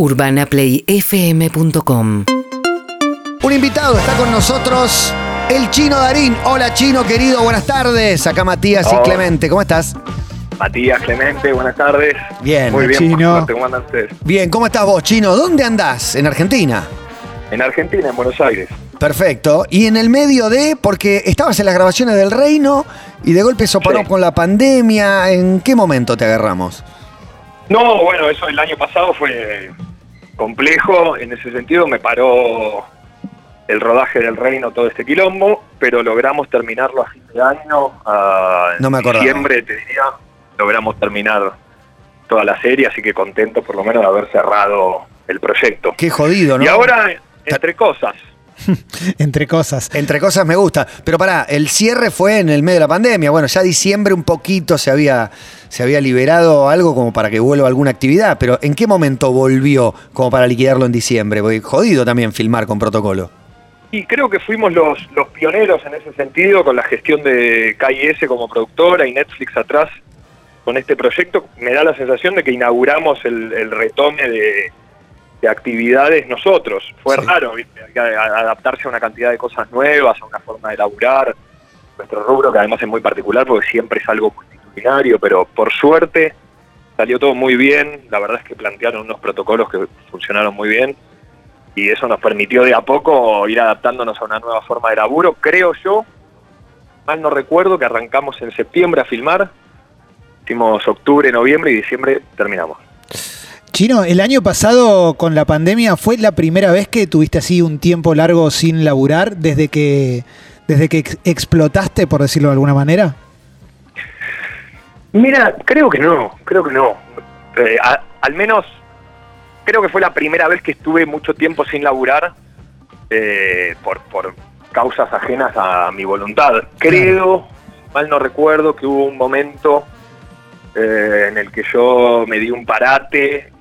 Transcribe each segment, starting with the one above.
UrbanaPlayFM.com Un invitado está con nosotros, el Chino Darín. Hola Chino, querido, buenas tardes. Acá Matías y. Clemente, ¿cómo estás? Matías, Clemente, buenas tardes. Bien, Muy bien, Chino. ¿cómo andan ustedes? Bien, ¿cómo estás vos, Chino? ¿Dónde andás? ¿En Argentina? En Argentina, en Buenos Aires. Perfecto. Y en el medio de, porque estabas en las grabaciones del Reino y de golpe eso paró Sí. con la pandemia. ¿En qué momento te agarramos? No, bueno, eso el año pasado fue complejo. En ese sentido me paró el rodaje del Reino, todo este quilombo, pero logramos terminarlo a fin de año. A No me acordaba. diciembre, te diría, logramos terminar toda la serie, así que contento por lo menos de haber cerrado el proyecto. Qué jodido, ¿no? Y ahora, entre cosas, Entre cosas. Entre cosas me gusta. Pero pará, el cierre fue en el medio de la pandemia. Bueno, ya diciembre un poquito se había, se había liberado algo como para que vuelva alguna actividad. Pero ¿en qué momento volvió como para liquidarlo en diciembre? Porque jodido también filmar con protocolo. Y creo que fuimos los, los pioneros en ese sentido con la gestión de KIS como productora y Netflix atrás con este proyecto. Me da la sensación de que inauguramos el, el retome de, de actividades nosotros. Fue Sí. raro, ¿viste? Hay que a- adaptarse a una cantidad de cosas nuevas, a una forma de laburar. Nuestro rubro, que además es muy particular porque siempre es algo multitudinario, pero por suerte salió todo muy bien. La verdad es que plantearon unos protocolos que funcionaron muy bien y eso nos permitió de a poco ir adaptándonos a una nueva forma de laburo. Creo yo, mal no recuerdo, que arrancamos en septiembre a filmar, hicimos octubre, noviembre y diciembre terminamos. Chino, el año pasado con la pandemia fue la primera vez que tuviste así un tiempo largo sin laburar desde que desde que ex- explotaste, por decirlo de alguna manera. Mira, creo que no, creo que no. Eh, a- al menos creo que fue la primera vez que estuve mucho tiempo sin laburar eh, por, por causas ajenas a mi voluntad. Creo, mal no recuerdo, que hubo un momento eh, en el que yo me di un parate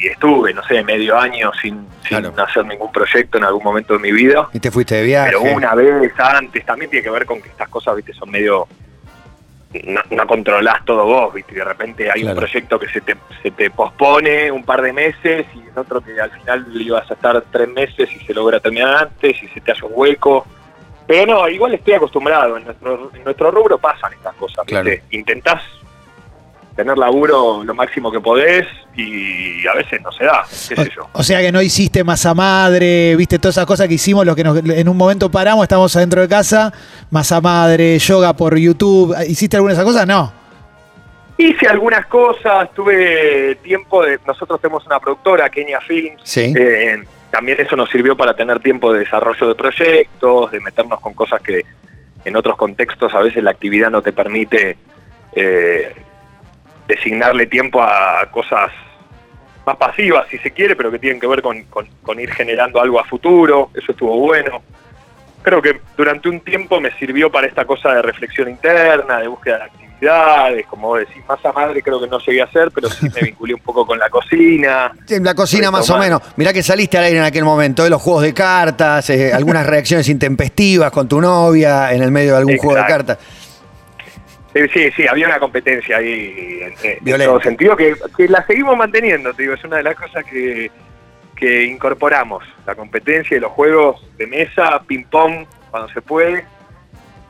y estuve, no sé, medio año sin, sin hacer ningún proyecto en algún momento de mi vida. Y te fuiste de viaje. Pero una vez antes también tiene que ver con que estas cosas, viste, son medio. No, no controlás todo vos, viste, de repente hay Claro. un proyecto que se te, se te pospone un par de meses y el otro que al final ibas a estar tres meses y se logra terminar antes y se te hace un hueco. Pero no, igual estoy acostumbrado, en nuestro, en nuestro rubro pasan estas cosas, Claro. ¿viste? Intentás tener laburo lo máximo que podés y a veces no se da, qué sé yo. O, o sea que no hiciste masa madre, viste todas esas cosas que hicimos, los que nos- en un momento paramos, estamos adentro de casa, masa madre, yoga por YouTube. ¿Hiciste alguna de esas cosas? No. Hice algunas cosas, tuve tiempo de... Nosotros tenemos una productora, Kenia Films. Sí. eh, también eso nos sirvió para tener tiempo de desarrollo de proyectos, de meternos con cosas que en otros contextos a veces la actividad no te permite eh, designarle tiempo a cosas más pasivas, si se quiere, pero que tienen que ver con, con- con ir generando algo a futuro. Eso estuvo bueno. Creo que durante un tiempo me sirvió para esta cosa de reflexión interna, de búsqueda de actividades, como vos decís, masa madre creo que no llegué a hacer, pero sí me vinculé un poco con la cocina. La cocina más o menos. Mirá que saliste al aire en aquel momento, de los juegos de cartas, eh, algunas reacciones intempestivas con tu novia en el medio de algún juego de cartas. Sí, sí, sí, había una competencia ahí en, en todo sentido que, que la seguimos manteniendo, te digo, es una de las cosas que, que incorporamos, la competencia y los juegos de mesa, ping-pong, cuando se puede.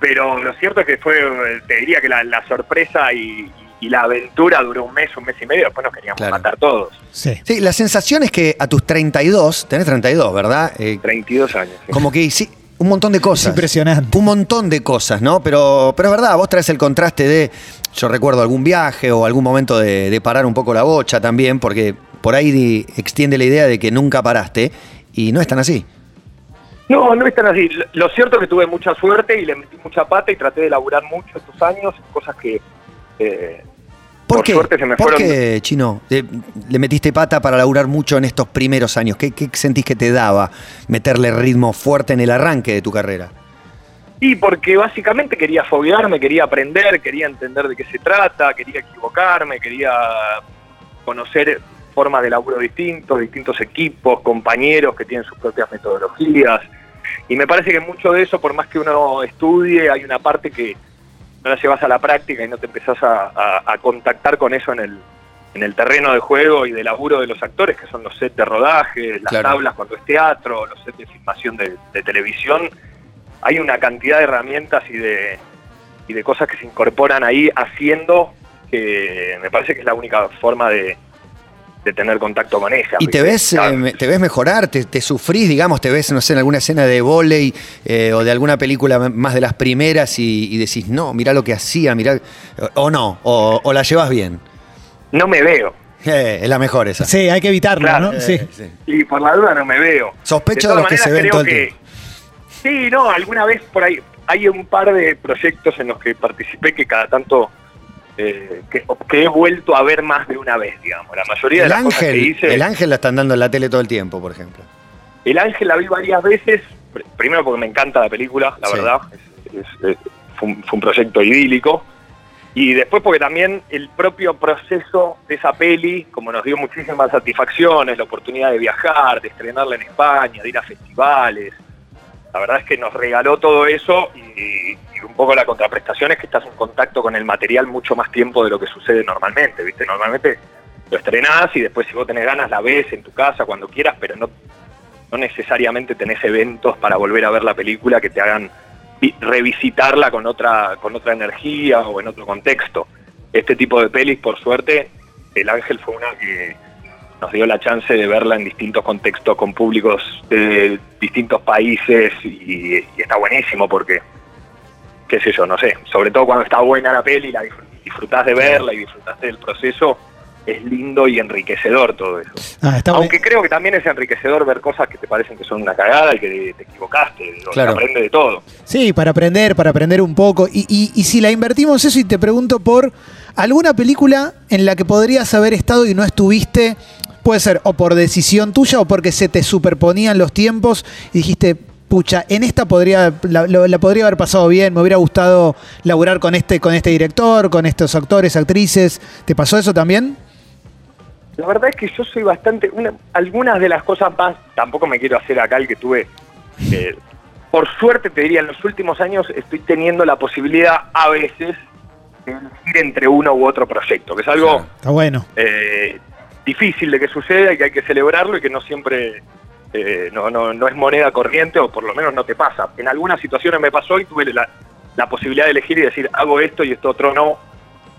Pero lo cierto es que fue, eh, te diría que la, la sorpresa y, y la aventura duró un mes, un mes y medio, después nos queríamos Claro. matar todos. Sí. Sí, la sensación es que a tus 32, tenés 32, ¿verdad? Eh, 32 años. sí. como que hici- un montón de Es cosas. impresionante. Un montón de cosas, ¿no? Pero, pero es verdad, vos traes el contraste de, yo recuerdo algún viaje o algún momento de, de parar un poco la bocha también, porque por ahí di- extiende la idea de que nunca paraste y no es tan así. No, no es tan así. Lo- Lo cierto es que tuve mucha suerte y le metí mucha pata y traté de laburar mucho estos años, cosas que eh, ¿Por, qué? suerte se me ¿Por fueron- qué, Chino? Le metiste pata para laburar mucho en estos primeros años. ¿Qué, qué sentís que te daba meterle ritmo fuerte en el arranque de tu carrera? Y porque básicamente quería foguearme, quería aprender, quería entender de qué se trata, quería equivocarme, quería conocer formas de laburo distintos, distintos equipos, compañeros que tienen sus propias metodologías. Y me parece que mucho de eso, por más que uno estudie, hay una parte que no la llevas a la práctica y no te empezás a, a- a contactar con eso en el, en el terreno de juego y de laburo de los actores, que son los sets de rodaje, las Claro. tablas cuando es teatro, los sets de filmación de, de televisión, hay una cantidad de herramientas y de, y de cosas que se incorporan ahí haciendo que me parece que es la única forma de, de tener contacto con ella. ¿Y te ves, Claro. eh, te ves mejorar? ¿Te, te sufrís, digamos? ¿Te ves, no sé, en alguna escena de volei eh, o de alguna película más de las primeras y, y decís, no, mirá lo que hacía, mirá. O, no, o, o la llevas bien. No me veo. Eh, es la mejor esa. Sí, hay que evitarlo, Claro. ¿no? Sí. Eh, sí. Y por la duda no me veo. Sospecho todas de los que se ven creo todo el que- Sí, no, alguna vez por ahí. Hay un par de proyectos en los que participé que cada tanto. Eh, que, que he vuelto a ver más de una vez, digamos. La mayoría de El las cosas que ángel, hice. el ángel la están dando en la tele todo el tiempo, por ejemplo. El Ángel la vi varias veces, pr- primero porque me encanta la película, la Sí. verdad, es- es- es- fue, un, fue un proyecto idílico, y después porque también el propio proceso de esa peli, como nos dio muchísimas satisfacciones, la oportunidad de viajar, de estrenarla en España, de ir a festivales, la verdad es que nos regaló todo eso y, un poco la contraprestación es que estás en contacto con el material mucho más tiempo de lo que sucede normalmente, ¿viste? Normalmente lo estrenás y después si vos tenés ganas la ves en tu casa cuando quieras, pero no no necesariamente tenés eventos para volver a ver la película que te hagan vi- revisitarla con otra, con otra energía o en otro contexto. Este tipo de pelis, por suerte, El Ángel fue una que nos dio la chance de verla en distintos contextos con públicos de distintos países y está buenísimo porque, qué sé yo, no sé, sobre todo cuando está buena la peli, la disfr- disfrutás de verla y disfrutaste del proceso, es lindo y enriquecedor todo eso. Ah, Aunque creo que también es enriquecedor ver cosas que te parecen que son una cagada y que te equivocaste, digo, Claro. se aprende de todo. Sí, para aprender, para aprender un poco. Y, y- y si la invertimos eso y te pregunto por alguna película en la que podrías haber estado y no estuviste, puede ser o por decisión tuya o porque se te superponían los tiempos y dijiste, pucha, en esta podría, la, la podría haber pasado bien, me hubiera gustado laburar con este, con este director, con estos actores, actrices. ¿Te pasó eso también? La verdad es que yo soy bastante. una- algunas de las cosas más, tampoco me quiero hacer acá el que tuve. eh, por suerte, te diría, en los últimos años estoy teniendo la posibilidad a veces de elegir entre uno u otro proyecto, que es algo. Está bueno. eh, difícil de que suceda y que hay que celebrarlo y que no siempre eh, no, no, no es moneda corriente o por lo menos no te pasa. En algunas situaciones me pasó y tuve la, la posibilidad de elegir y decir hago esto y esto otro no,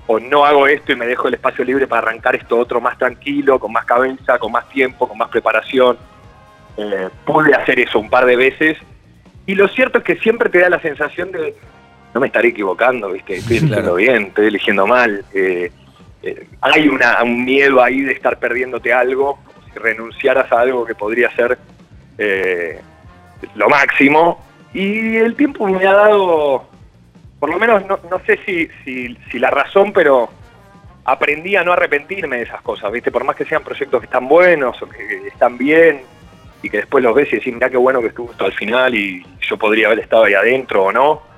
o no hago esto y me dejo el espacio libre para arrancar esto otro más tranquilo, con más cabeza, con más tiempo, con más preparación. Eh, pude hacer eso un par de veces y lo cierto es que siempre te da la sensación de no me estaré equivocando, ¿viste? Estoy eligiendo Claro. bien, estoy eligiendo mal. eh, eh, hay una, un miedo ahí de estar perdiéndote algo, renunciaras a algo que podría ser eh, lo máximo. Y el tiempo me ha dado, por lo menos no, no sé si, si, si la razón, pero aprendí a no arrepentirme de esas cosas, ¿viste? Por más que sean proyectos que están buenos o que están bien y que después los ves y decís, mirá qué bueno que estuvo esto al final y yo podría haber estado ahí adentro o no.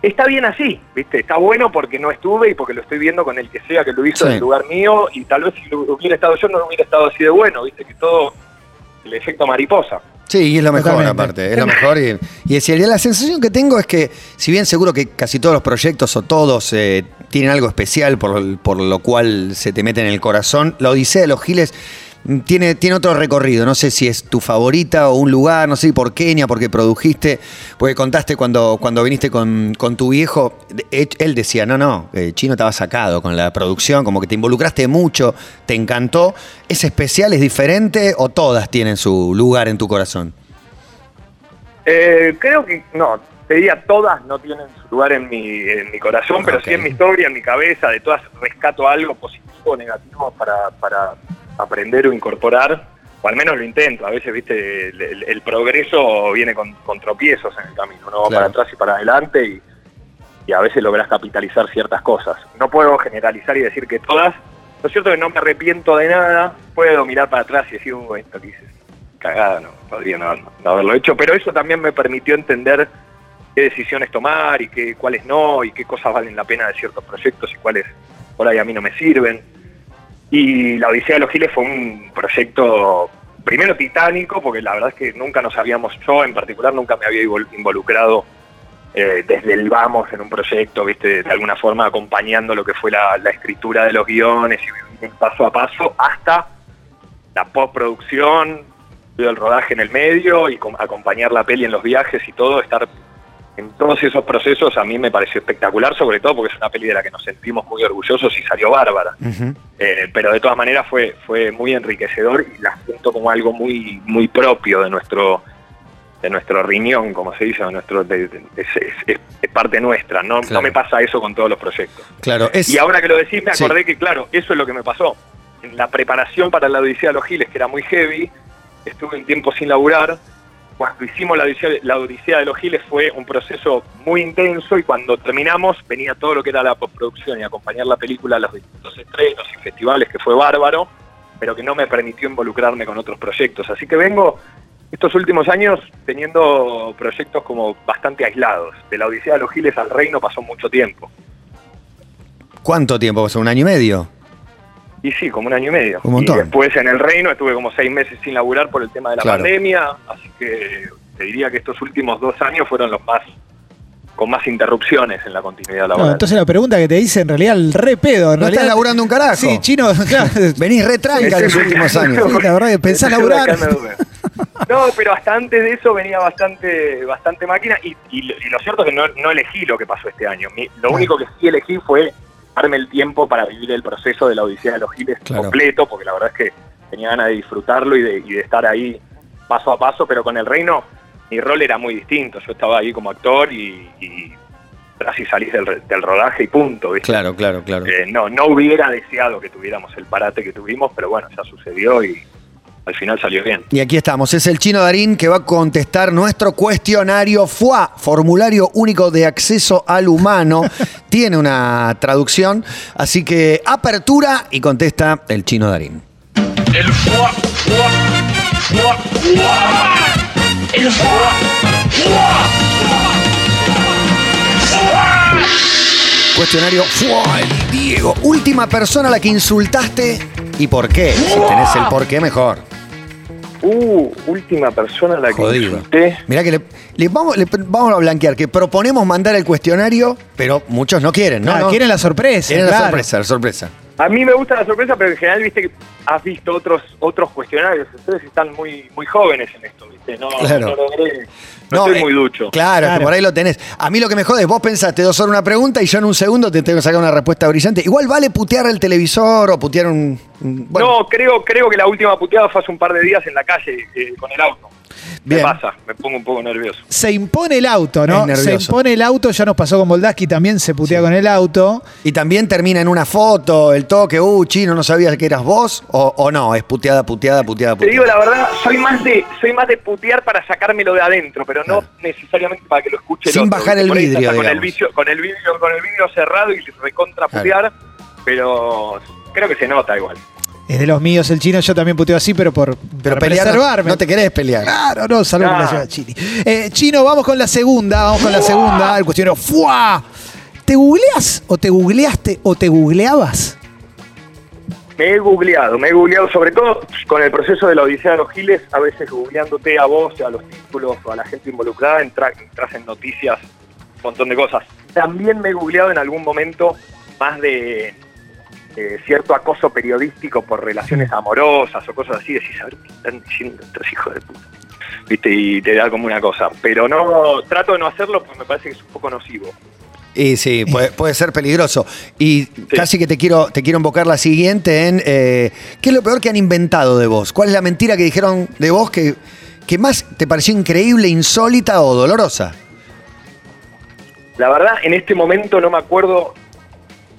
Está bien así, ¿viste? Está bueno porque no estuve y porque lo estoy viendo con el que sea que lo hizo Sí. en el lugar mío y tal vez si lo hubiera estado yo no hubiera estado así de bueno, ¿viste? Que todo el efecto mariposa. Sí, y es lo mejor Totalmente. aparte, es lo mejor. Y, y es- la sensación que tengo es que, si bien seguro que casi todos los proyectos o todos eh, tienen algo especial por, por lo cual se te mete en el corazón, la Odisea de los Giles tiene, tiene otro recorrido. No sé si es tu favorita o un lugar, no sé por Kenia, porque produjiste, porque contaste cuando, cuando viniste con, con tu viejo, él decía, no, no, eh, Chino estaba sacado con la producción, como que te involucraste mucho, te encantó. ¿Es especial, es diferente o todas tienen su lugar en tu corazón? Eh, creo que, no, te diría todas no tienen su lugar en mi, en mi corazón, pero sí en mi historia, en mi cabeza, de todas rescato algo positivo o negativo para, para aprender o incorporar, o al menos lo intento. A veces, viste, el, el- el progreso viene con, con tropiezos en el camino, uno va Claro. para atrás y para adelante y, y a veces logras capitalizar ciertas cosas. No puedo generalizar y decir que todas. Lo cierto es que no me arrepiento de nada, puedo mirar para atrás y decir, "Uh, esto que hice cagada, no, podría no, no haberlo hecho, pero eso también me permitió entender qué decisiones tomar y qué, cuáles no, y qué cosas valen la pena de ciertos proyectos y cuáles por ahí a mí no me sirven. Y la Odisea de los Giles fue un proyecto, primero titánico, porque la verdad es que nunca nos habíamos, yo en particular nunca me había invol- involucrado eh, desde el vamos en un proyecto, viste, de alguna forma acompañando lo que fue la, escritura de los guiones y paso a paso hasta la postproducción, el rodaje en el medio y com- acompañar la peli en los viajes y todo, estar en todos esos procesos a mí me pareció espectacular, sobre todo porque es una peli de la que nos sentimos muy orgullosos y salió bárbara. Eh, pero de todas maneras fue, fue muy enriquecedor y la siento como algo muy, muy propio de nuestro de nuestro riñón, como se dice, de nuestro, de- de- es, es- es- es parte nuestra. No, Claro. no me pasa eso con todos los proyectos. Claro, es. Y ahora que lo decís, me Sí. acordé que, claro, eso es lo que me pasó. En la preparación para la Odisea de los Giles, que era muy heavy, estuve un tiempo sin laburar. Cuando hicimos la Odisea, la Odisea de los Giles fue un proceso muy intenso y cuando terminamos venía todo lo que era la postproducción y acompañar la película a los distintos estrenos y festivales, que fue bárbaro, pero que no me permitió involucrarme con otros proyectos. Así que vengo estos últimos años teniendo proyectos como bastante aislados. De la Odisea de los Giles al Reino pasó mucho tiempo. ¿Cuánto tiempo? ¿Un año y medio? Y sí, como un año y medio. Un montón. Y después en el reino estuve como seis meses sin laburar por el tema de la Claro. pandemia, así que te diría que estos últimos dos años fueron los más con más interrupciones en la continuidad No, laboral. entonces la pregunta que te hice en realidad el re pedo. En No realidad, estás laburando un carajo. Sí, chino, claro. Venís retranca los últimos años. Sí, la verdad que pensás laburar. en. No, pero hasta antes de eso venía bastante bastante máquina y, y lo- y lo cierto es que no, no elegí lo que pasó este año. Mi- lo único que sí elegí fue darme el tiempo para vivir el proceso de la Odisea de los Giles Claro. completo, porque la verdad es que tenía ganas de disfrutarlo y de, y de estar ahí paso a paso, pero con el reino mi rol era muy distinto. Yo estaba ahí como actor y, y tras y salís del, rodaje y punto. ¿viste? Claro, claro, claro. Eh, no, no hubiera deseado que tuviéramos el parate que tuvimos, pero bueno, ya sucedió y al final salió bien. Y aquí estamos, es el chino Darín que va a contestar nuestro cuestionario FUA, formulario único de acceso al humano. Tiene una traducción, así que apertura y contesta el chino Darín. El foie, foie, foie, foie. El foie, foie. Cuestionario FUA, el Diego. Última persona a la que insultaste y por qué. Si tenés el por qué, mejor. Uh, última persona a la que Jodido. insulté. Mirá que le, le vamos, le- vamos a blanquear, que proponemos mandar el cuestionario, pero muchos no quieren, ¿no? Ah, no. quieren la sorpresa. Quieren la sorpresa, la sorpresa. A mí me gusta la sorpresa, pero en general, viste que has visto otros otros cuestionarios. Ustedes están muy muy jóvenes en esto, viste. No, Claro. no logré. No, estoy eh, muy ducho. Claro, es que Claro. por ahí lo tenés. A mí lo que me jode es vos pensaste dos horas una pregunta y yo en un segundo te tengo que sacar una respuesta brillante. Igual vale putear el televisor o putear un. un- bueno, No, creo creo que la última puteada fue hace un par de días en la calle eh, con el auto. Bien. Me pasa, me pongo un poco nervioso. Se impone el auto, ¿no? Se impone el auto, ya nos pasó con Moldaski, también se putea con el auto. Y también termina en una foto, el toque, uh, chino, no sabías que eras vos, o, o no, es puteada, puteada, puteada, Te digo puteada. la verdad, soy más de soy más de putear para sacármelo de adentro, pero no necesariamente para que lo escuche el Sin otro, bajar el vidrio, con el con el vidrio, con el vidrio cerrado y recontra Claro. putear, pero creo que se nota igual. Es de los míos el chino, yo también puteo así, pero por, Pero para pelear, no, preservarme. no te querés pelear. Claro, no, salvo Ah. la lleva Chini. Eh, Chino, vamos con la segunda, vamos con la segunda. El cuestionario, ¡fua! ¿Te googleás o te googleaste o te googleabas? Me he googleado, me he googleado sobre todo con el proceso de la Odisea de los Giles, a veces googleándote a vos, a los títulos o a la gente involucrada, entra- entras en noticias, un montón de cosas. También me he googleado en algún momento más de eh, cierto acoso periodístico por relaciones amorosas o cosas así, decís, a ver qué están diciendo estos hijos de puta. ¿Viste? Y te da como una cosa. Pero no, trato de no hacerlo porque me parece que es un poco nocivo. Y sí, puede, puede ser peligroso. Y casi que te quiero, te quiero invocar la siguiente en eh, ¿qué es lo peor que han inventado de vos? ¿Cuál es la mentira que dijeron de vos que, que más te pareció increíble, insólita o dolorosa? La verdad, en este momento no me acuerdo.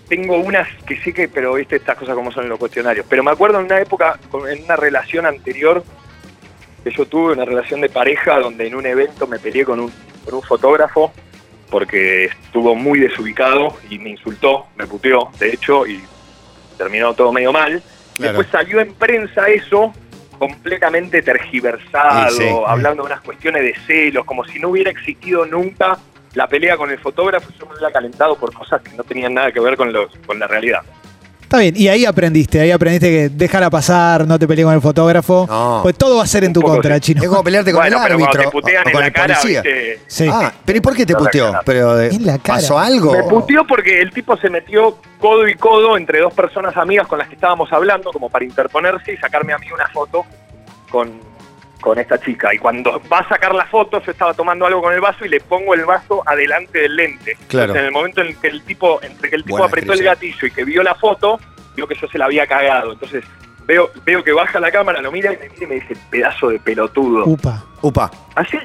Tengo unas que sí que, pero viste estas cosas como son en los cuestionarios. Pero me acuerdo en una época, en una relación anterior, que yo tuve una relación de pareja donde en un evento me peleé con un, con un fotógrafo porque estuvo muy desubicado y me insultó, me puteó, de hecho, y terminó todo medio mal. Claro. Después salió en prensa eso completamente tergiversado, Sí, sí. hablando de unas cuestiones de celos, como si no hubiera existido nunca la pelea con el fotógrafo, yo me había calentado por cosas que no tenían nada que ver con, los, con la realidad. Está bien, y ahí aprendiste, ahí aprendiste que déjala pasar, no te pelees con el fotógrafo, No. pues todo va a ser en tu contra, sí. chino. Es como pelearte con Bueno, el pero árbitro te putean o en con la el cara, policía. ¿viste? Sí. Ah, pero ¿y por qué te puteó? Pero de- En la cara. ¿Pasó algo? Me puteó porque el tipo se metió codo y codo entre dos personas amigas con las que estábamos hablando, como para interponerse y sacarme a mí una foto con, con esta chica. Y cuando va a sacar la foto, yo estaba tomando algo con el vaso y le pongo el vaso adelante del lente. Claro. Entonces, en el momento en que el tipo, entre que el tipo Buena apretó el gatillo y que vio la foto, vio que yo se la había cagado. Entonces veo, veo que baja la cámara, lo mira y me, mira y me dice, pedazo de pelotudo. Upa. Upa. Así.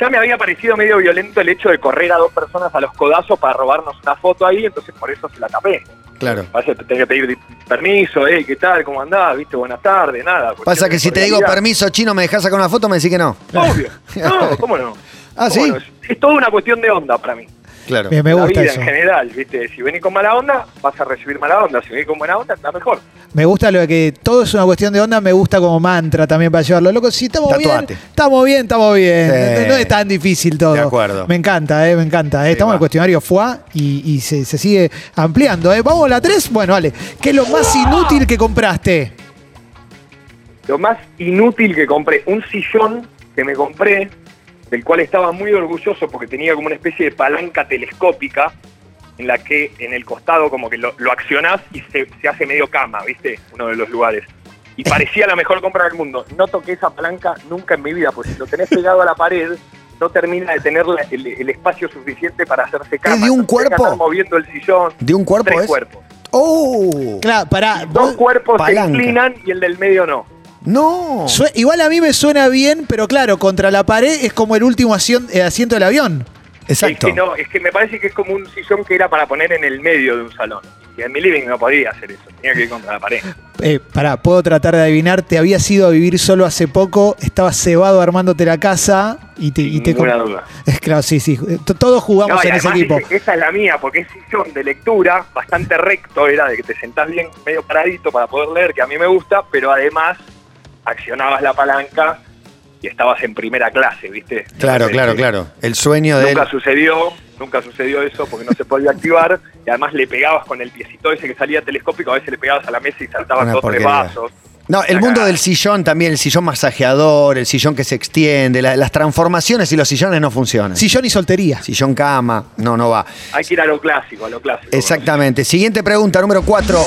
Ya me había parecido medio violento el hecho de correr a dos personas a los codazos para robarnos una foto ahí, entonces por eso se la tapé. Claro. Pasa que tenés que pedir di- permiso, eh, ¿qué tal? ¿Cómo andás? ¿Viste? Buenas tardes, nada. Pasa que si te digo permiso chino, ¿me dejás sacar una foto? Me decís que no. Obvio. No, ¿cómo no? Ah, ¿Cómo ¿sí? no? Es, es toda una cuestión de onda para mí. Claro. Me la gusta vida eso. en general, ¿viste? Si venís con mala onda, vas a recibir mala onda. Si venís con buena onda, está mejor. Me gusta lo de que todo es una cuestión de onda, me gusta como mantra también para llevarlo. Loco, si estamos Tatuate. bien, estamos bien, estamos bien. Sí. No, no es tan difícil todo. De acuerdo. Me encanta, eh, me encanta. eh. Sí, estamos en el cuestionario FUA y, y se, se sigue ampliando. Eh. Vamos a la 3. Bueno, vale. ¿Qué es lo más inútil que compraste? Lo más inútil que compré, un sillón que me compré, del cual estaba muy orgulloso porque tenía como una especie de palanca telescópica en la que en el costado como que lo, lo accionás y se, se hace medio cama, ¿viste? Uno de los lugares. Y parecía la mejor compra del mundo. No toqué esa palanca nunca en mi vida, porque si lo tenés pegado a la pared, no termina de tener la- el, el espacio suficiente para hacerse cama. ¿Es de un Entonces, cuerpo? moviendo el sillón. ¿De un cuerpo Tres es? cuerpos. ¡Oh! Claro, pará. Dos cuerpos palanca. se inclinan y el del medio no. ¡No! igual a mí me suena bien, pero claro, contra la pared es como el último eh, asiento del avión. Exacto. Es que no, es que me parece que es como un sillón que era para poner en el medio de un salón. Y en mi living no podía hacer eso, tenía que ir contra la pared. Eh, pará, puedo tratar de adivinar. Te habías ido a vivir solo hace poco, estabas cebado armándote la casa y te. y te Ninguna duda. Es claro, sí, sí. T- Todos jugamos No, en ese equipo. dice, esa es la mía, porque es sillón de lectura, bastante recto, era de que te sentás bien medio paradito para poder leer, que a mí me gusta, pero además accionabas la palanca y estabas en primera clase, ¿viste? Claro, Entonces, claro, claro. El sueño de él. Nunca sucedió, nunca sucedió eso porque no se podía activar y además le pegabas con el piecito ese que salía telescópico, a veces le pegabas a la mesa y saltaban Una dos tres vasos. No, el mundo del sillón también, el sillón masajeador, el sillón que se extiende, la- las transformaciones y los sillones no funcionan. Sillón y soltería. Sillón cama, no, no va. Hay que ir a lo clásico, a lo clásico. Exactamente. Siguiente pregunta, número 4.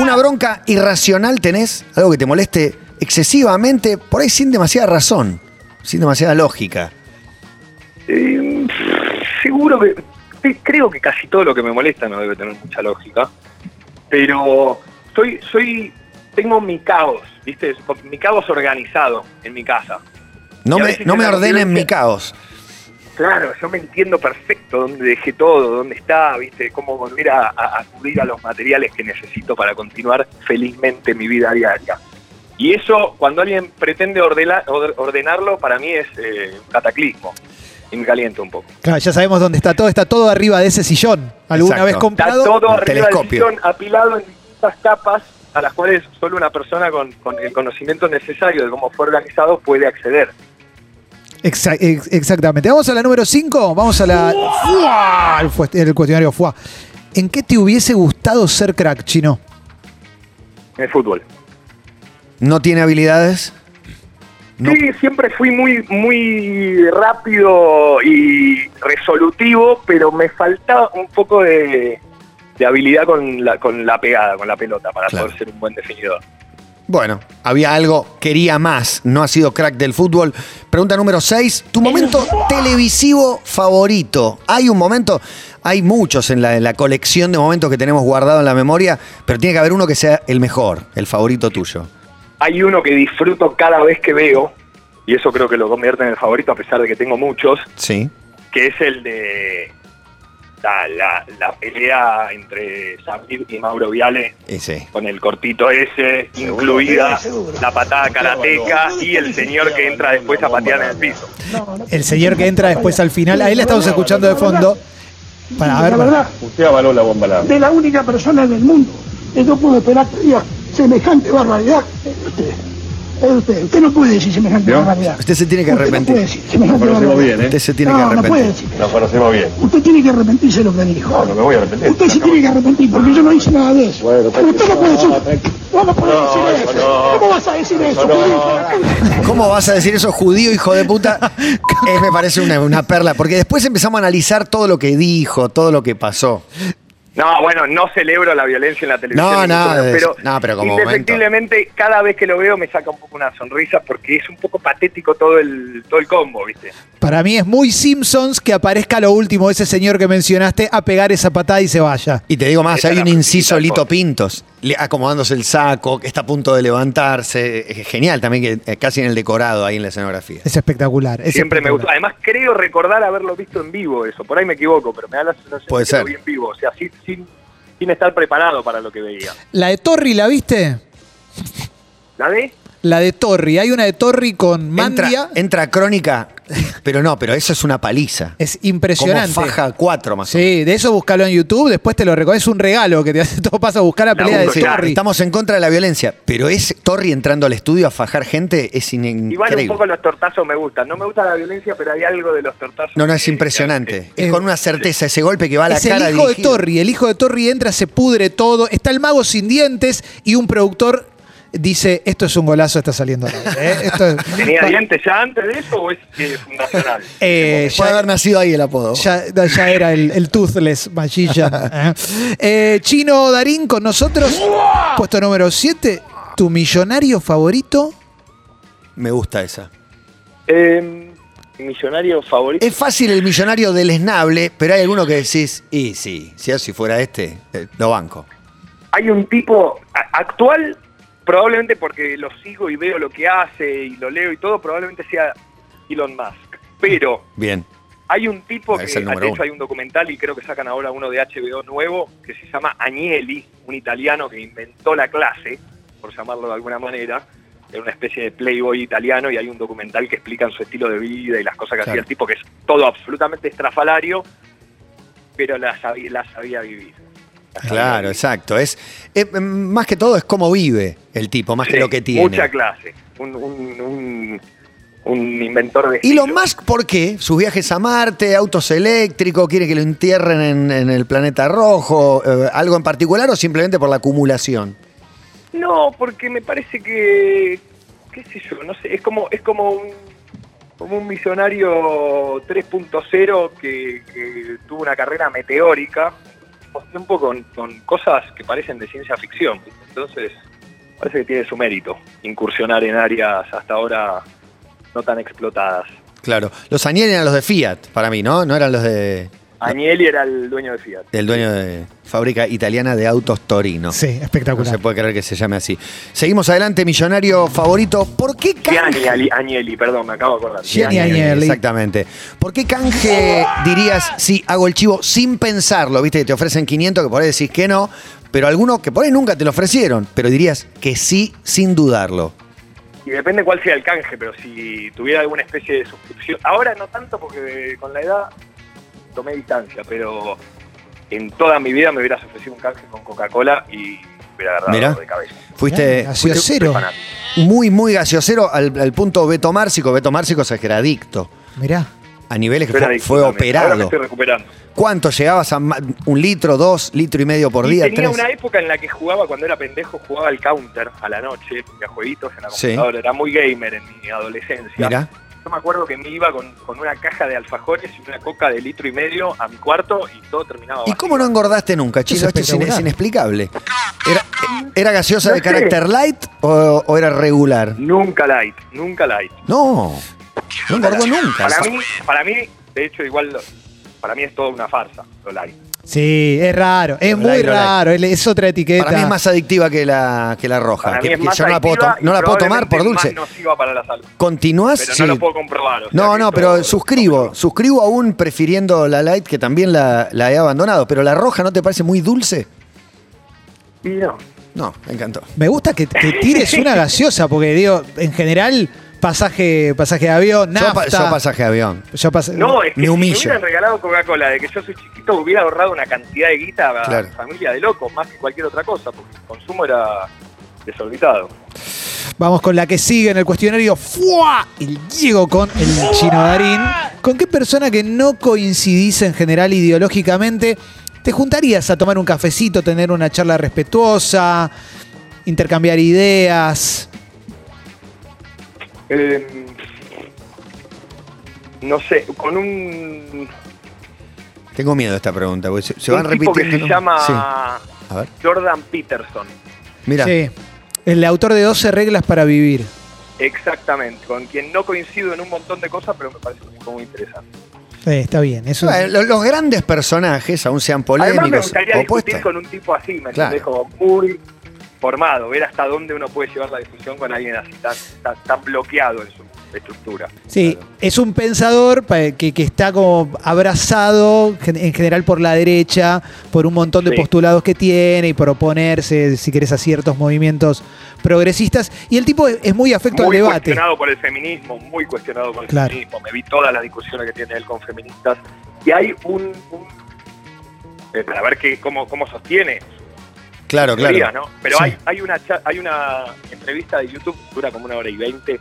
¿Una bronca irracional tenés? Algo que te moleste excesivamente, por ahí sin demasiada razón, sin demasiada lógica. Eh, seguro que. Creo que casi todo lo que me molesta no debe tener mucha lógica. Pero soy. soy tengo mi caos, ¿viste? Mi caos organizado en mi casa. No me, no me ordenen mi caos. Claro, yo me entiendo perfecto dónde dejé todo, dónde está, ¿viste? Cómo volver a, a acudir a los materiales que necesito para continuar felizmente mi vida diaria. Y eso, cuando alguien pretende ordenarlo, para mí es eh, un cataclismo. Y me calienta un poco. Claro, ya sabemos dónde está todo. Está todo arriba de ese sillón. ¿Alguna Exacto. vez Está comprado? todo Un arriba telescopio. del sillón, apilado en distintas capas a las cuales solo una persona con, con el conocimiento necesario de cómo fue organizado puede acceder. Exa- ex- exactamente. Vamos a la número 5. Vamos a la. ¡Fua! El, el cuestionario FUA. ¿En qué te hubiese gustado ser crack, chino? En el fútbol. ¿No tiene habilidades? No. Sí, siempre fui muy, muy rápido y resolutivo, pero me faltaba un poco de, de habilidad con la, con la pegada, con la pelota, para Claro. poder ser un buen definidor. Bueno, había algo, quería más, no ha sido crack del fútbol. Pregunta número 6, tu momento televisivo favorito. Hay un momento, hay muchos en la, en la colección de momentos que tenemos guardado en la memoria, pero tiene que haber uno que sea el mejor, el favorito tuyo. Hay uno que disfruto cada vez que veo, y eso creo que lo convierte en el favorito a pesar de que tengo muchos, Sí. que es el de la, la- la pelea entre Samir y Mauro Viale Ese. con el cortito ese, incluida la patada karateca y el señor que entra después a patear en el piso. El señor que entra después al final. Ahí la estamos escuchando de fondo. Para a ver. la verdad, Usted avaló la bomba larga. de la única persona en el mundo que pudo esperar semejante barbaridad es usted. Usted. Usted no puede decir semejante barbaridad. Usted se tiene que Usted arrepentir. No puede decir semejante Nos conocemos barbaridad. bien, ¿eh? Usted se tiene no, que no puede arrepentir. decir. Nos conocemos bien. Usted tiene que arrepentirse de lo que dijo. No, no me voy a arrepentir. Usted se tiene que arrepentir porque yo no hice nada de eso. Bueno, Pero usted no puede decir. tranquilo. ¿Cómo puede No, decir hijo, eso? no. ¿Cómo vas a decir eso? no. judío? ¿Cómo vas a decir eso, judío, hijo de puta? Es, me parece una, una perla, porque después empezamos a analizar todo lo que dijo, todo lo que pasó. No, bueno, no celebro la violencia en la televisión. No, no, pero, no, pero como indefectiblemente cada vez que lo veo me saca un poco una sonrisa porque es un poco patético todo el todo el combo, ¿viste? Para mí es muy Simpsons que aparezca lo último ese señor que mencionaste a pegar esa patada y se vaya. Y te digo más, hay un inciso Lito. Pintos, le- acomodándose el saco, que está a punto de levantarse. Es genial también, que eh, casi en el decorado ahí en la escenografía. Es espectacular. es Siempre me gustó. Además creo recordar haberlo visto en vivo eso. Por ahí me equivoco, pero me da la sensación Puede de que lo ser. vi en vivo. O sea, sin, sin, sin estar preparado para lo que veía. La de Torri, ¿la viste? ¿La de? La de Torri. Hay una de Torri con Mandia. entra crónica, pero no, pero eso es una paliza. Es impresionante. Como faja 4 más o menos. Sí, de eso búscalo en YouTube, después te lo recuerdo. Es un regalo que te hace todo pasa a buscar la La pelea de Sí. Torri. estamos en contra de la violencia, pero es Torri entrando al estudio a fajar gente es in- Igual un increíble. poco los tortazos me gustan. No me gusta la violencia, pero hay algo de los tortazos. No, no, es impresionante. Es con una certeza, ese golpe que va a la es cara el hijo de. Torri. El hijo de Torri entra, se pudre todo. Está el mago sin dientes y un productor dice: Esto es un golazo, está saliendo al aire, ¿eh? Esto es- ¿Tenía dientes ya antes de eso o es eh, fundacional? Eh, Puede haber nacido ahí el apodo. ya- ya era el, el Toothless Magician. ¿eh? Eh, Chino Darín con nosotros. Puesto número 7. ¿Tu millonario favorito? Me gusta esa. Eh, millonario favorito. Es fácil el millonario del esnable, pero hay alguno que decís, y sí, si así fuera este, eh, lo banco. Hay un tipo actual, probablemente porque lo sigo y veo lo que hace y lo leo y todo, probablemente sea Elon Musk. Pero Bien. hay un tipo que, Es de hecho, hay un documental y creo que sacan ahora uno de HBO nuevo que se llama Agnelli, un italiano que inventó la clase, por llamarlo de alguna manera. Era una especie de playboy italiano y hay un documental que explican su estilo de vida y las cosas que Claro. hacía el tipo, que es todo absolutamente estrafalario, pero la sabía, la sabía vivir. Claro, exacto. Es, mm, más que todo es cómo vive el tipo, más que lo que tiene. Mucha clase. Un, un, un, un inventor de Elon estilo. Musk, ¿por qué? Sus viajes a Marte, autos eléctricos, quiere que lo entierren en, en el planeta rojo, eh, algo en particular o simplemente por la acumulación. No, porque me parece que, qué sé yo, no sé, es como, es como un, como un millonario 3.0 que, que tuvo una carrera meteórica, el tiempo con, con cosas que parecen de ciencia ficción. Entonces, parece que tiene su mérito incursionar en áreas hasta ahora no tan explotadas. Claro. Los Agnelli eran los de Fiat, para mí, ¿no? No eran los de Agnelli era el dueño de Fiat. del dueño de fábrica italiana de autos Torino. Sí, No espectacular. se puede creer que se llame así. Seguimos adelante, millonario favorito. ¿Por qué Gianni canje? Ali- Agnelli, perdón, me acabo de acordar. Gianni Agnelli. Exactamente. ¿Por qué canje dirías, sí, hago el chivo sin pensarlo? Viste que te ofrecen 500, que por ahí decís que no, pero alguno que por ahí nunca te lo ofrecieron, pero dirías que sí sin dudarlo. Y depende cuál sea el canje, pero si tuviera alguna especie de suscripción. Ahora no tanto porque con la edad tomé distancia, pero en toda mi vida me hubieras ofrecido un canje con Coca-Cola y me hubiera agarrado Mirá. de cabeza. Fuiste, gaseosero. Muy, muy gaseosero al, al punto Beto Márcico. Beto Márcico se que era adicto. Mirá. A niveles que fue, adicto fue también. Ahora me operado. estoy recuperando. ¿Cuánto llegabas a ma- un litro, dos, litro y medio por Y día? tenía tres? una época en la que jugaba, cuando era pendejo, jugaba al counter a la noche, a jueguitos en la Sí. computadora. Era muy gamer en mi adolescencia. Mirá. Yo me acuerdo que me iba con, con una caja de alfajores y una coca de litro y medio a mi cuarto y todo terminaba ¿Y vacío. cómo no engordaste nunca, Esto es inexplicable. ¿Era, era gaseosa No de sé. carácter light o, o era regular? Nunca light, nunca light. No, no engordó nunca. Para mí, para mí, de hecho, igual, para mí es toda una farsa, lo light. Sí, es raro. Es muy raro. Es- Es otra etiqueta. Para mí es más adictiva que la, que la roja. Para que, mí es que más yo no la puedo, to- no la puedo tomar por dulce. más nociva para la salud. ¿Continúas? Pero Sí. no lo puedo comprobar. o sea No, que no, pero suscribo. Suscribo aún prefiriendo la light, que también la, la he abandonado. Pero la roja, ¿no te parece muy dulce? Y no. No, me encantó. Me gusta que, que tires una gaseosa, porque digo, en general, pasaje, pasaje de avión, Yo, nafta. pa- yo pasaje de avión. yo pas- No, es que Me si humillo. me hubieran regalado Coca-Cola de que yo soy chiquito, hubiera ahorrado una cantidad de guita a Claro. mi familia de locos, más que cualquier otra cosa, porque el consumo era desorbitado. Vamos con la que sigue en el cuestionario. ¡Fua! El Diego con el chino Darín. ¿Con qué persona que no coincidís en general ideológicamente te juntarías a tomar un cafecito, tener una charla respetuosa, intercambiar ideas? Eh, no sé, con un, Tengo miedo de esta pregunta, porque se, se un van tipo que repitiendo. se llama Sí. A ver. Jordan Peterson. Mira, Sí. El autor de 12 reglas para vivir. Exactamente, con quien no coincido en un montón de cosas, pero me parece un tipo muy interesante. Está bien. Eso lo- los grandes personajes, aún sean Además me polémicos, gustaría opuestos. discutir con un tipo así, ¿me Claro. muy formado, ver hasta dónde uno puede llevar la discusión con alguien así tan, tan, tan bloqueado en su estructura. Sí, es un pensador que, que está como abrazado en general por la derecha, por un montón de Sí. postulados que tiene y por oponerse, si querés, a ciertos movimientos progresistas. Y el tipo es, muy afecto muy al debate. cuestionado por el feminismo, muy cuestionado por el Claro. feminismo. Me vi todas las discusiones que tiene él con feministas. Y hay un... un- eh, para ver qué, cómo, cómo sostiene Claro, claro. ¿no? Pero Sí. hay, hay, una, cha- hay una entrevista de YouTube, dura como una hora y veinte,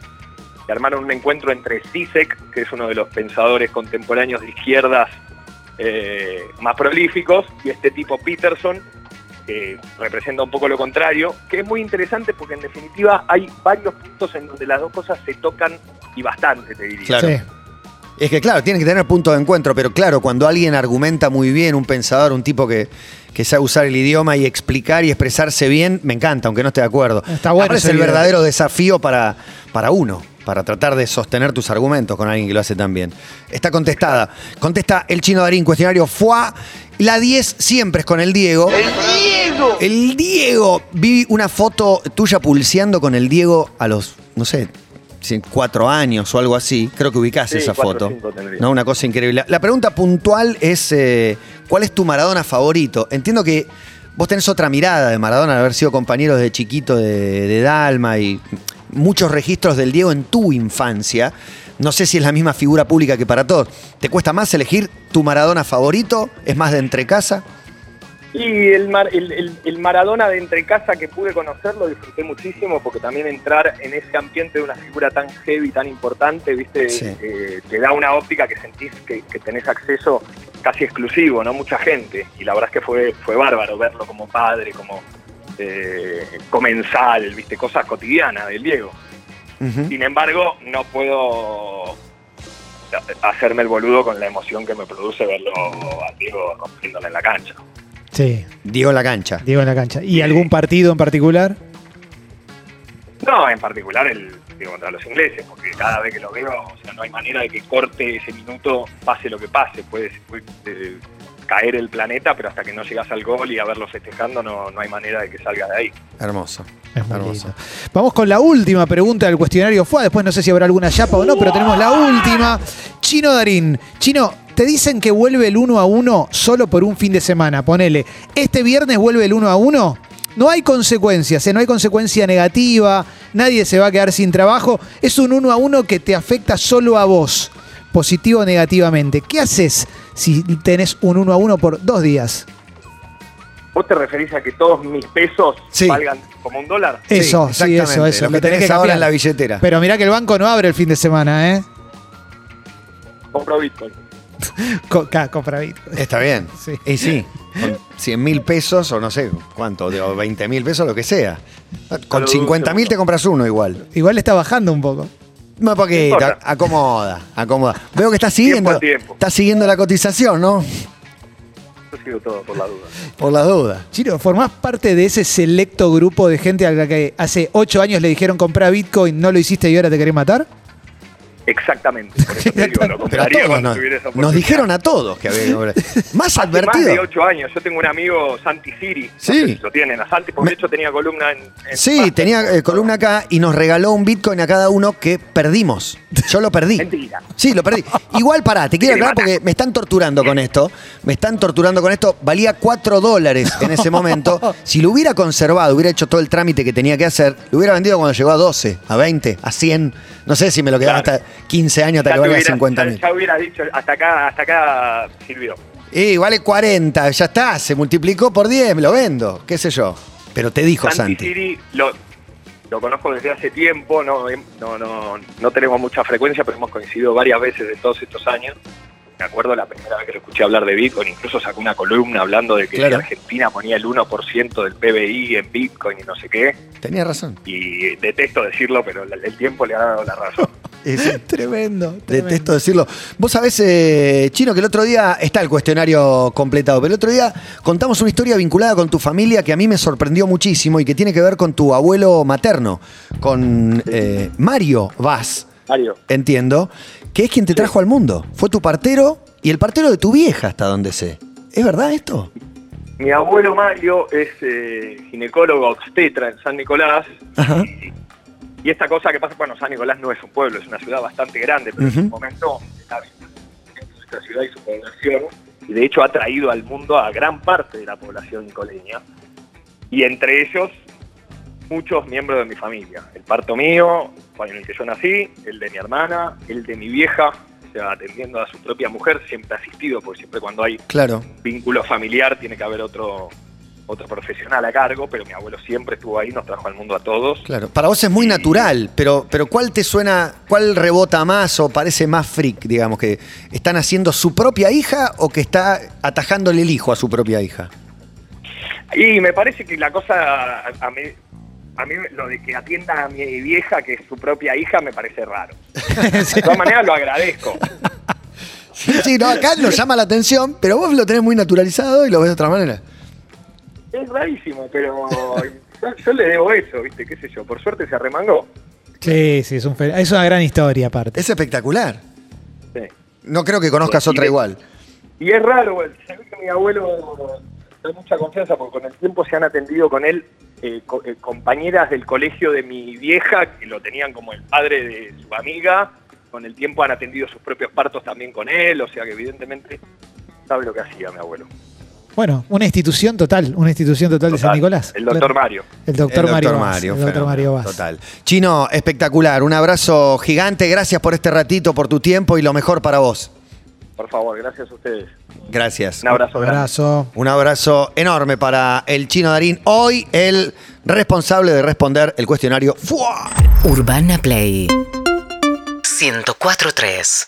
que armaron un encuentro entre Zizek, que es uno de los pensadores contemporáneos de izquierdas eh, más prolíficos, y este tipo Peterson, que representa un poco lo contrario, que es muy interesante porque en definitiva hay varios puntos en donde las dos cosas se tocan y bastante, te diría. Claro. Sí. Es que claro, tiene que tener punto de encuentro, pero claro, cuando alguien argumenta muy bien, un pensador, un tipo que, que sabe usar el idioma y explicar y expresarse bien, me encanta, aunque no esté de acuerdo. Está bueno es el video. verdadero desafío para, para uno, para tratar de sostener tus argumentos con alguien que lo hace tan bien. Está contestada. Contesta el chino Darín, cuestionario FUA. La 10 siempre es con el Diego. ¡El Diego! El Diego. Vi una foto tuya pulseando con el Diego a los, no sé, cuatro años o algo así. Creo que ubicás Sí, esa cuatro foto. No, una cosa increíble. La pregunta puntual es: eh, ¿cuál es tu Maradona favorito? Entiendo que vos tenés otra mirada de Maradona, al haber sido compañero de chiquito de, de Dalma y muchos registros del Diego en tu infancia. No sé si es la misma figura pública que para todos. ¿Te cuesta más elegir tu Maradona favorito? ¿Es más de entrecasa? Y el, Mar- el, el- el Maradona de entre casa que pude conocer lo disfruté muchísimo porque también entrar en ese ambiente de una figura tan heavy, tan importante, viste, Sí. Eh, te da una óptica que sentís que, que tenés acceso casi exclusivo, ¿no? Mucha gente. Y la verdad es que fue, fue bárbaro verlo como padre, como eh, comensal, viste, cosas cotidianas del Diego. Sin embargo, no puedo hacerme el boludo con la emoción que me produce verlo a Diego rompiéndola en la cancha. Sí, Diego en la cancha. Diego en la cancha. ¿Y algún partido en particular? No, en particular el digo, contra los ingleses, porque cada vez que lo veo, o sea, no hay manera de que corte ese minuto, pase lo que pase. Puede, puede, eh, caer el planeta, pero hasta que no llegas al gol y a verlo festejando, no, no hay manera de que salga de ahí. Hermoso. Es muy Hermoso. lindo. Vamos con la última pregunta del cuestionario FUA. Después no sé si habrá alguna chapa o no, pero tenemos la última. Chino Darín. Chino, te dicen que vuelve el 1 a 1 solo por un fin de semana. Ponele, este viernes vuelve el 1 a 1. No hay consecuencias, ¿eh? no hay consecuencia negativa, nadie se va a quedar sin trabajo. Es un 1 a 1 que te afecta solo a vos, positivo o negativamente. ¿Qué haces si tenés un 1 a 1 por dos días? ¿Vos te referís a que todos mis pesos Sí. valgan como un dólar? Eso, sí, eso, eso. Lo que tenés tenés que ahora en la billetera. Pero mirá que el banco no abre el fin de semana, ¿eh? Compro Bitcoin. Compra Bitcoin. Está bien. Sí. Y sí, con 100 mil pesos o no sé cuánto, o 20 mil pesos, lo que sea. Con Lo 50 mil te compras uno igual. Igual está bajando un poco. No, poquito, acomoda, acomoda. Veo que estás siguiendo, Tiempo estás siguiendo la cotización, ¿no? Yo sigo todo por la duda. Por las dudas. Chino, ¿formás parte de ese selecto grupo de gente a la que hace ocho años le dijeron comprar Bitcoin, no lo hiciste y ahora te querés matar? Exactamente. Por eso te digo, lo compraría cuando nos, esa nos dijeron a todos que había. Más Hace advertido. más de ocho años. Yo tengo un amigo, Santi Siri. no Sí. sé si lo tienen a Santi, porque Me- de hecho tenía columna en. en Sí, tenía eh, columna acá y nos regaló un Bitcoin a cada uno que perdimos. Yo lo perdí. Mentira. Sí, lo perdí. Igual pará, te quiero aclarar porque me están torturando con esto. Me están torturando con esto. Valía 4 dólares en ese momento. Si lo hubiera conservado, hubiera hecho todo el trámite que tenía que hacer, lo hubiera vendido cuando llegó a 12, a 20, a 100. No sé si me lo quedaba Claro. hasta 15 años hasta Ya que valga hubieras- 50 ya- mil. Ya hubieras dicho, hasta acá, hasta acá sirvió. Y vale 40, ya está, se multiplicó por 10, me lo vendo, qué sé yo. Pero te dijo Santi Santi. Siri lo, lo conozco desde hace tiempo, no, hem- no, no, no tenemos mucha frecuencia, pero hemos coincidido varias veces de todos estos años. Me acuerdo la primera vez que lo escuché hablar de Bitcoin, incluso sacó una columna hablando de que Claro. Argentina ponía el 1% del PBI en Bitcoin y no sé qué. Tenía razón. Y detesto decirlo, pero el tiempo le ha dado la razón. Es- Tremendo. tremendo. Detesto decirlo. Vos sabés, eh, Chino, que el otro día está el cuestionario completado, pero el otro día contamos una historia vinculada con tu familia que a mí me sorprendió muchísimo y que tiene que ver con tu abuelo materno, con eh, Mario Vaz, Mario, entiendo, que es quien te trajo al mundo. Fue tu partero y el partero de tu vieja, hasta donde sé. ¿Es verdad esto? mi abuelo Mario es eh, ginecólogo obstetra en San Nicolás. Ajá. Y, y esta cosa que pasa, bueno, San Nicolás no es un pueblo, es una ciudad bastante grande, pero en un momento está nuestra ciudad y su población, y de hecho ha traído al mundo a gran parte de la población nicoleña, y entre ellos muchos miembros de mi familia. El parto mío, en el que yo nací, el de mi hermana, el de mi vieja, o sea, atendiendo a su propia mujer, siempre asistido, porque siempre cuando hay Claro. vínculo familiar tiene que haber otro otro profesional a cargo, pero mi abuelo siempre estuvo ahí, nos trajo al mundo a todos. Claro, para vos es muy natural, pero, pero ¿cuál te suena, cuál rebota más o parece más freak, digamos, que están haciendo su propia hija o que está atajándole el hijo a su propia hija? Y me parece que la cosa, a, mí, a mí lo de que atienda a mi vieja, que es su propia hija, me parece raro. De todas maneras lo agradezco. Sí, sí, no, acá nos llama la atención, pero vos lo tenés muy naturalizado y lo ves de otra manera. Es rarísimo, pero yo, yo le debo eso, ¿viste? ¿Qué sé yo? Por suerte se arremangó. Sí, sí, es, un es una gran historia aparte. Es espectacular. Sí. No creo que conozcas otra igual. Y es raro, güey. se ve que mi abuelo da mucha confianza porque con el tiempo se han atendido con él eh, co- eh, compañeras del colegio de mi vieja que lo tenían como el padre de su amiga. Con el tiempo han atendido sus propios partos también con él, o sea que evidentemente sabe lo que hacía mi abuelo. Bueno, una institución total, una institución total, de San Nicolás. El doctor Claro. Mario. El doctor El Mario. doctor Vaz, Mario, el doctor Mario Vaz. Total. Chino, espectacular. Un abrazo gigante. Gracias por este ratito, por tu tiempo y lo mejor para vos. Por favor, gracias a ustedes. Gracias. Un abrazo grande. Abrazo. Un abrazo enorme para el chino Darín. Hoy el responsable de responder el cuestionario. ¡Fua! Urbana Play 104.3